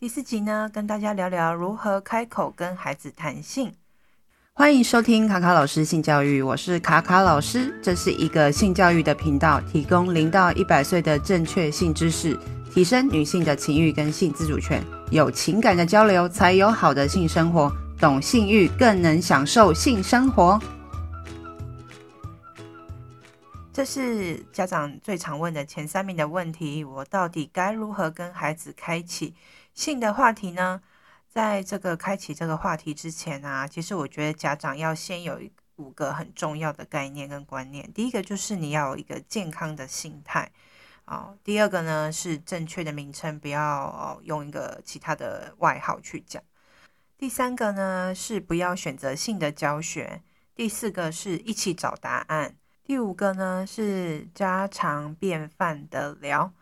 第四集呢，跟大家聊聊如何开口跟孩子谈性。欢迎收听卡卡老师性教育，我是卡卡老师，这是一个性教育的频道，提供零到一百岁的正确性知识，提升女性的情欲跟性自主权。有情感的交流，才有好的性生活。懂性欲，更能享受性生活。这是家长最常问的前三名的问题：我到底该如何跟孩子开启？性的话题呢，在这个开启这个话题之前啊，其实我觉得家长要先有五个很重要的概念跟观念。第一个就是你要有一个健康的心态啊。第二个呢是正确的名称，不要用一个其他的外号去讲。第三个呢是不要选择性的教学。第四个是一起找答案。第五个呢是家常便饭的聊。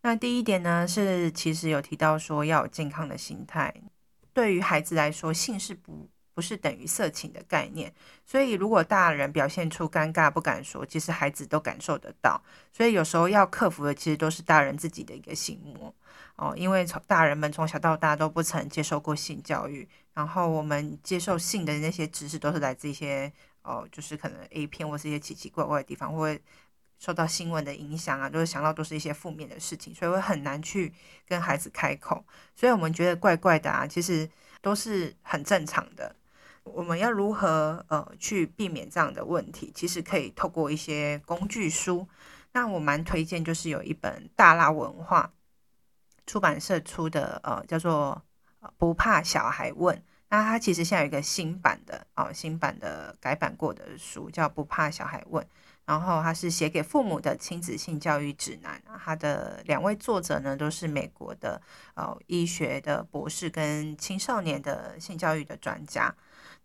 那第一点呢，是其实有提到说要有健康的心态。对于孩子来说，性是不不是等于色情的概念。所以如果大人表现出尴尬不敢说，其实孩子都感受得到。所以有时候要克服的，其实都是大人自己的一个心魔哦。因为从大人们从小到大都不曾接受过性教育，然后我们接受性的那些知识都是来自一些哦，就是可能 A 片或是一些奇奇怪怪的地方，会。受到新闻的影响啊，都是想到都是一些负面的事情，所以会很难去跟孩子开口。所以我们觉得怪怪的啊，其实都是很正常的。我们要如何呃去避免这样的问题？其实可以透过一些工具书。那我蛮推荐，就是有一本大辣文化出版社出的呃叫做《不怕小孩问》。那它其实现在有一个新版的哦，新版的改版过的书叫《不怕小孩问》。然后它是写给父母的亲子性教育指南，它的两位作者呢都是美国的呃医学的博士跟青少年的性教育的专家，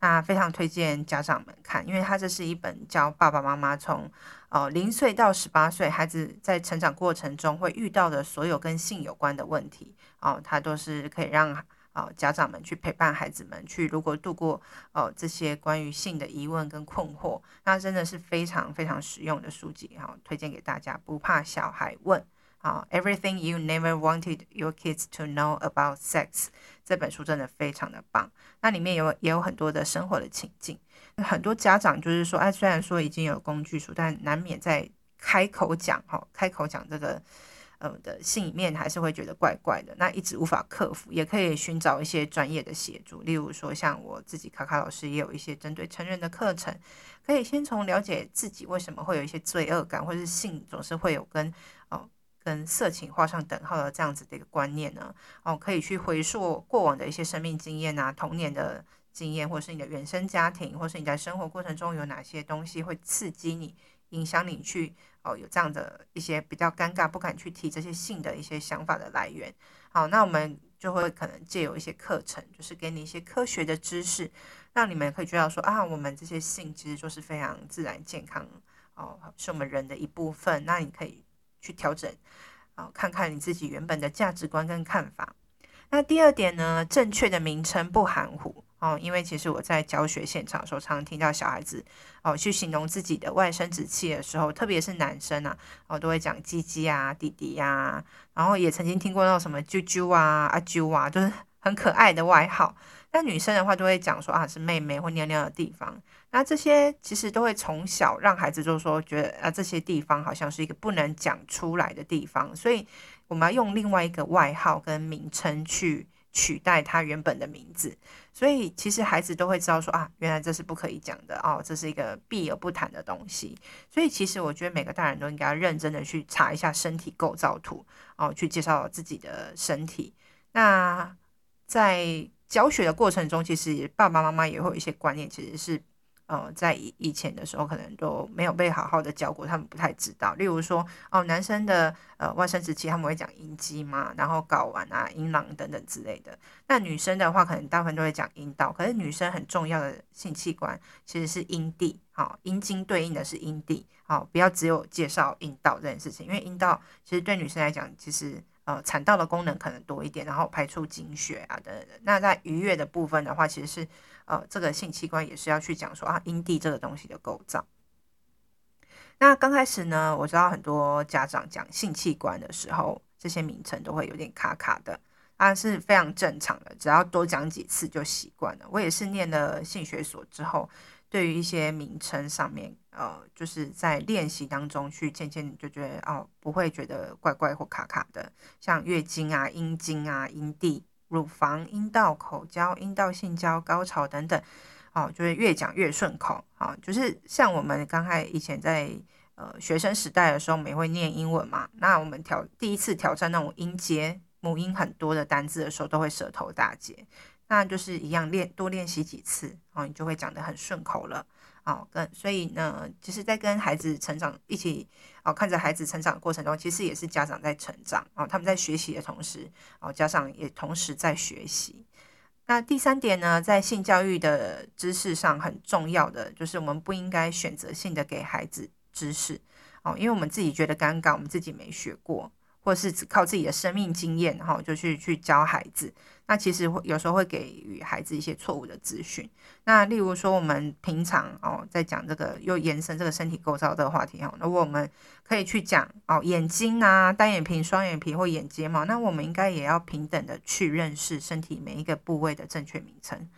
那非常推荐家长们看，因为它这是一本教爸爸妈妈从呃零岁到十八岁孩子在成长过程中会遇到的所有跟性有关的问题哦，它都是可以让。啊，家长们去陪伴孩子们去，如果度过哦这些关于性的疑问跟困惑，那真的是非常非常实用的书籍哈，推荐给大家。不怕小孩问啊，Everything you never wanted your kids to know about sex 这本书真的非常的棒。那里面有也有很多的生活的情境，很多家长就是说，哎，虽然说已经有工具书，但难免在开口讲哈，开口讲这个。呃的心里面还是会觉得怪怪的，那一直无法克服，也可以寻找一些专业的协助，例如说像我自己卡卡老师也有一些针对成人的课程，可以先从了解自己为什么会有一些罪恶感，或是性总是会有跟哦、跟色情画上等号的这样子的一个观念呢，哦、可以去回溯过往的一些生命经验啊，童年的经验，或是你的原生家庭，或是你在生活过程中有哪些东西会刺激你。影响你去哦，有这样的一些比较尴尬，不敢去提这些性的一些想法的来源。好，那我们就会可能借由一些课程，就是给你一些科学的知识，让你们可以知道说啊，我们这些性其实就是非常自然健康哦，是我们人的一部分。那你可以去调整啊，看看你自己原本的价值观跟看法。那第二点呢，正确的名称不含糊。哦，因为其实我在教学现场的时候，常常听到小孩子哦去形容自己的外生殖器的时候，特别是男生啊，哦都会讲鸡鸡啊、弟弟呀、然后也曾经听过那种什么啾啾啊、阿啾啊，就是很可爱的外号。那女生的话都会讲说啊是妹妹或尿尿的地方。那这些其实都会从小让孩子就说觉得啊这些地方好像是一个不能讲出来的地方，所以我们要用另外一个外号跟名称去。取代他原本的名字，所以其实孩子都会知道说啊，原来这是不可以讲的哦，这是一个避而不谈的东西。所以其实我觉得每个大人都应该认真的去查一下身体构造图哦，去介绍自己的身体。那在教学的过程中，其实爸爸妈妈也会有一些观念，其实是。呃，在以以前的时候，可能都没有被好好的教过，他们不太知道。例如说，哦，男生的呃外生殖器，他们会讲阴茎嘛，然后睾丸啊、阴囊等等之类的。那女生的话，可能大部分都会讲阴道。可是女生很重要的性器官其实是阴蒂，好，阴茎对应的是阴蒂，好，不要只有介绍阴道这件事情，因为阴道其实对女生来讲，其实呃产道的功能可能多一点，然后排出经血啊等等。那在愉悦的部分的话，其实是。呃，这个性器官也是要去讲说啊，阴蒂这个东西的构造。那刚开始呢，我知道很多家长讲性器官的时候，这些名称都会有点卡卡的啊是非常正常的，只要多讲几次就习惯了。我也是念了性学所之后，对于一些名称上面，呃，就是在练习当中去渐渐就觉得哦，不会觉得怪怪或卡卡的，像月经啊、阴经啊、阴蒂、乳房、阴道、口交、阴道性交、高潮等等，哦，就是越讲越顺口啊，就是像我们刚才以前在。呃，学生时代的时候，我们也会念英文嘛。那我们挑第一次挑战那种音节母音很多的单字的时候，都会舌头打结。那就是一样练多练习几次哦，你就会讲得很顺口了哦。跟所以呢，其实，在跟孩子成长一起哦，看着孩子成长的过程中，其实也是家长在成长哦。他们在学习的同时哦，家长也同时在学习。那第三点呢，在性教育的知识上很重要的，就是我们不应该选择性的给孩子。知识哦，因为我们自己觉得尴尬，我们自己没学过，或是只靠自己的生命经验，然后就去去教孩子。那其实有时候会给予孩子一些错误的资讯。那例如说，我们平常哦在讲这个又延伸这个身体构造这个话题哦，那我们可以去讲哦眼睛啊、单眼皮、双眼皮或眼睫毛，那我们应该也要平等的去认识身体每一个部位的正确名称。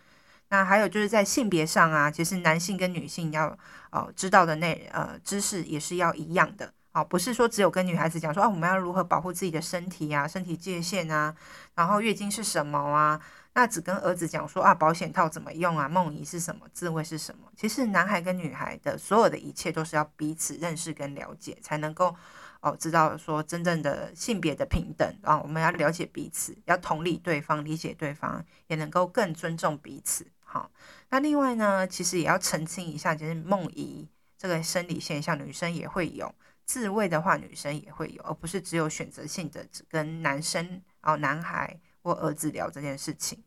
那还有就是在性别上啊，其实男性跟女性要呃知道的那呃知识也是要一样的啊，不是说只有跟女孩子讲说啊，我们要如何保护自己的身体啊，身体界限啊，然后月经是什么啊，那只跟儿子讲说啊，保险套怎么用啊，梦遗是什么，自慰是什么，其实男孩跟女孩的所有的一切都是要彼此认识跟了解，才能够哦知道说真正的性别的平等啊，我们要了解彼此，要同理对方，理解对方，也能够更尊重彼此。好，那另外呢，其实也要澄清一下，就是梦遗这个生理现象，女生也会有；自慰的话，女生也会有，而不是只有选择性的只跟男生哦，男孩或儿子聊这件事情。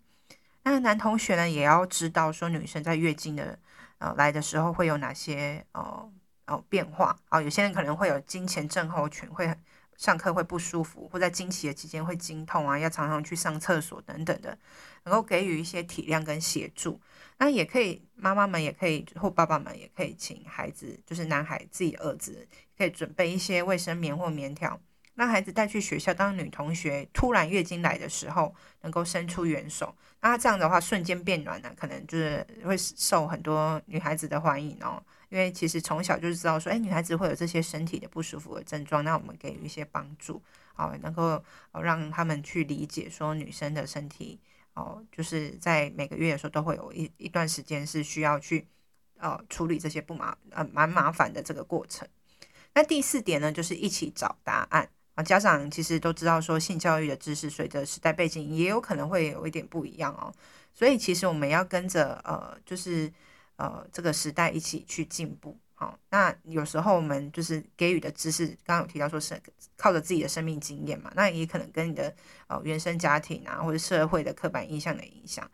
那男同学呢，也要知道说，女生在月经的呃来的时候会有哪些哦哦变化、哦？有些人可能会有经前症候群，会上课会不舒服，或在经期的期间会经痛啊，要常常去上厕所等等的。能够给予一些体谅跟协助，那也可以，妈妈们也可以，或爸爸们也可以请孩子，就是男孩自己儿子，可以准备一些卫生棉或棉条，让孩子带去学校。当女同学突然月经来的时候，能够伸出援手，那这样的话瞬间变暖呢，可能就是会受很多女孩子的欢迎哦。因为其实从小就知道说，哎，女孩子会有这些身体的不舒服的症状，那我们给予一些帮助，好，能够让他们去理解说女生的身体。哦，就是在每个月的时候都会有一一段时间是需要去呃处理这些不麻呃蛮麻烦的这个过程。那第四点呢，就是一起找答案啊。家长其实都知道说，性教育的知识随着时代背景也有可能会有一点不一样哦，所以其实我们要跟着呃就是呃这个时代一起去进步。好，那有时候我们就是给予的知识，刚刚有提到说是靠着自己的生命经验嘛，那也可能跟你的呃原生家庭啊，或者社会的刻板印象的影响，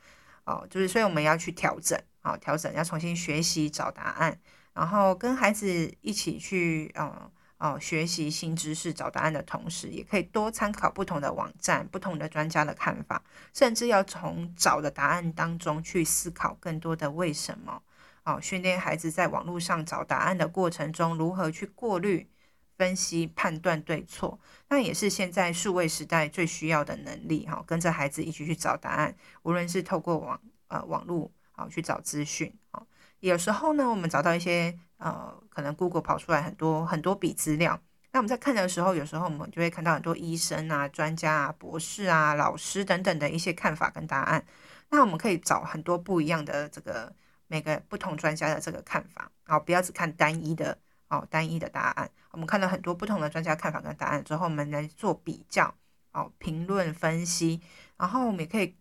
哦，就是所以我们要去调整，啊，调整要重新学习找答案，然后跟孩子一起去，呃，哦，学习新知识找答案的同时，也可以多参考不同的网站、不同的专家的看法，甚至要从找的答案当中去思考更多的为什么。哦，训练孩子在网络上找答案的过程中，如何去过滤、分析、判断对错，那也是现在数位时代最需要的能力。哈，跟着孩子一起去找答案，无论是透过网呃网络啊去找资讯，啊，有时候呢，我们找到一些呃，可能 Google 跑出来很多很多笔资料，那我们在看的时候，有时候我们就会看到很多医生啊、专家啊、博士啊、老师等等的一些看法跟答案，那我们可以找很多不一样的这个。每个不同专家的这个看法，哦，不要只看单一的哦，单一的答案。我们看了很多不同的专家看法跟答案之后，我们来做比较，哦，评论分析，然后我们也可以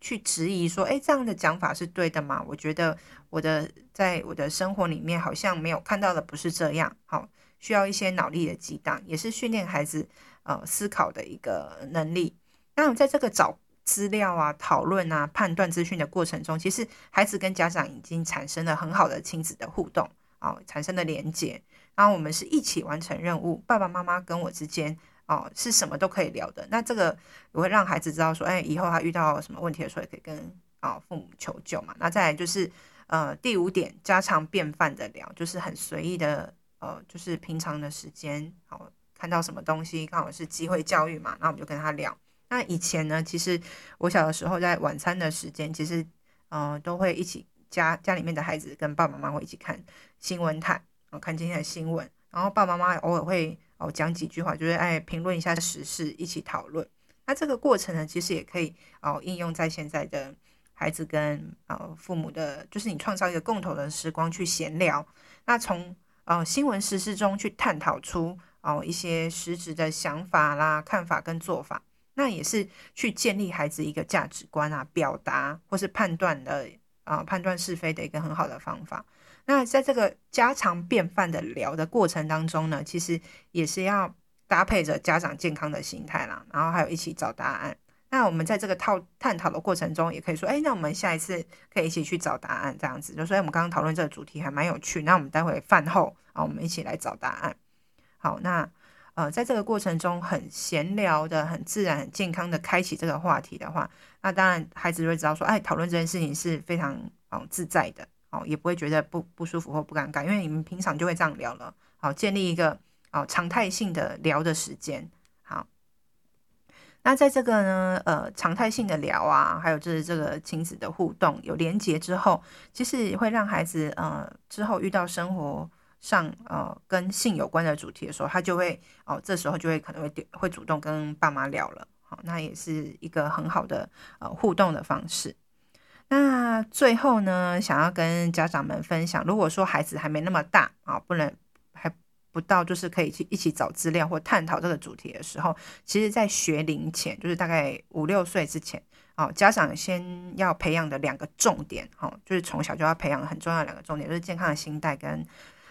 去质疑说，诶，这样的讲法是对的吗？我觉得我的在我的生活里面好像没有看到的不是这样，好，需要一些脑力的激荡，也是训练孩子呃思考的一个能力。那在这个找。资料啊，讨论啊，判断资讯的过程中，其实孩子跟家长已经产生了很好的亲子的互动哦，产生了连接。然后我们是一起完成任务，爸爸妈妈跟我之间哦是什么都可以聊的。那这个我会让孩子知道说，哎，以后他遇到什么问题的时候，也可以跟啊、父母求救嘛。那再来就是呃第五点，家常便饭的聊，就是很随意的呃，就是平常的时间，哦、看到什么东西刚好是机会教育嘛，那我们就跟他聊。那以前呢，其实我小的时候在晚餐的时间，其实嗯、都会一起家家里面的孩子跟爸爸妈妈会一起看新闻台，啊看今天的新闻，然后爸爸妈妈偶尔会哦讲几句话，就是哎评论一下时事，一起讨论。那这个过程呢，其实也可以哦应用在现在的孩子跟呃父母的，就是你创造一个共同的时光去闲聊。那从呃新闻时事中去探讨出哦一些实质的想法啦、看法跟做法。那也是去建立孩子一个价值观啊，表达或是判断的啊、判断是非的一个很好的方法。那在这个家常便饭的聊的过程当中呢，其实也是要搭配着家长健康的心态啦，然后还有一起找答案。那我们在这个套探讨的过程中，也可以说，哎，那我们下一次可以一起去找答案，这样子。就说，哎，我们刚刚讨论这个主题还蛮有趣，那我们待会饭后啊，我们一起来找答案。好，那。呃，在这个过程中很闲聊的、很自然、很健康的开启这个话题的话，那当然孩子就会知道说，哎，讨论这件事情是非常哦自在的哦，也不会觉得不不舒服或不尴尬，因为你们平常就会这样聊了。好，建立一个哦常态性的聊的时间。好，那在这个呢，呃，常态性的聊啊，还有就是这个亲子的互动有连结之后，其实会让孩子呃之后遇到生活。上呃跟性有关的主题的时候，他就会哦，这时候就会可能会会主动跟爸妈聊了，好，那也是一个很好的呃互动的方式。那最后呢，想要跟家长们分享，如果说孩子还没那么大啊，不能还不到就是可以去一起找资料或探讨这个主题的时候，其实在学龄前，就是大概五六岁之前，哦，家长先要培养的两个重点，哦，就是从小就要培养很重要的两个重点，就是健康的心态跟。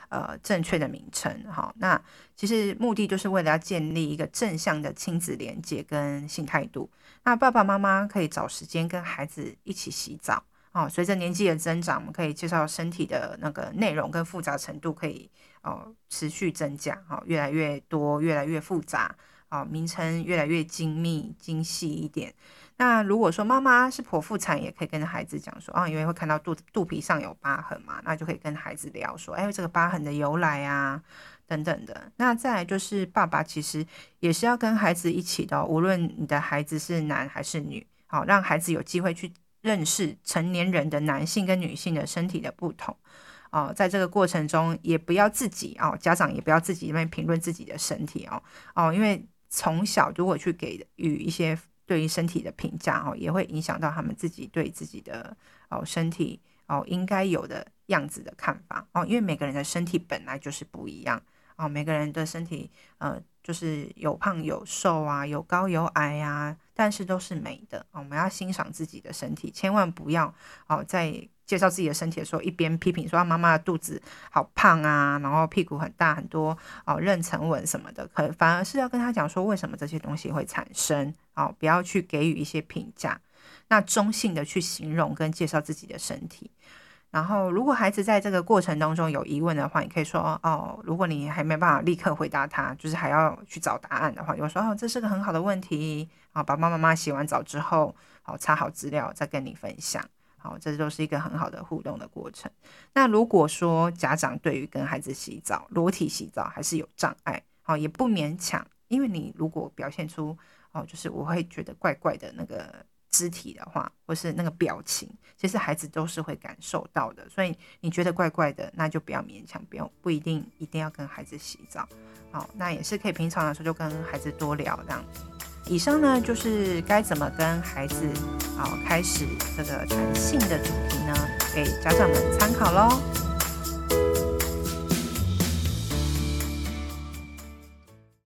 呃，正确的名称，好，那其实目的就是为了要建立一个正向的亲子连接跟性态度。那爸爸妈妈可以找时间跟孩子一起洗澡，哦，随着年纪的增长，我们可以介绍身体的那个内容跟复杂程度可以哦持续增加，哦，越来越多，越来越复杂，哦，名称越来越精密精细一点。那如果说妈妈是剖腹产，也可以跟孩子讲说啊，因为会看到肚肚皮上有疤痕嘛，那就可以跟孩子聊说，哎，这个疤痕的由来啊，等等的。那再来就是爸爸其实也是要跟孩子一起的，无论你的孩子是男还是女，好，让孩子有机会去认识成年人的男性跟女性的身体的不同。哦，在这个过程中，也不要自己哦，家长也不要自己那边评论自己的身体哦，哦，因为从小如果去给予一些。对于身体的评价哦，也会影响到他们自己对自己的哦身体哦应该有的样子的看法哦，因为每个人的身体本来就是不一样哦，每个人的身体呃就是有胖有瘦啊，有高有矮啊，但是都是美的哦。我们要欣赏自己的身体，千万不要哦在。介绍自己的身体的时候，一边批评说妈妈的肚子好胖啊，然后屁股很大很多哦妊娠纹什么的，可反而是要跟他讲说为什么这些东西会产生哦，不要去给予一些评价，那中性的去形容跟介绍自己的身体。然后如果孩子在这个过程当中有疑问的话，你可以说哦，如果你还没办法立刻回答他，就是还要去找答案的话，就说哦，这是个很好的问题啊，爸爸妈妈洗完澡之后，好查好资料再跟你分享。好，这都是一个很好的互动的过程。那如果说家长对于跟孩子洗澡、裸体洗澡还是有障碍，好，也不勉强。因为你如果表现出哦，就是我会觉得怪怪的那个肢体的话，或是那个表情，其实孩子都是会感受到的。所以你觉得怪怪的，那就不要勉强，不用不一定一定要跟孩子洗澡。好，那也是可以平常的时候就跟孩子多聊这样子。以上呢，就是该怎么跟孩子啊开始这个谈性的主题呢，给家长们参考喽。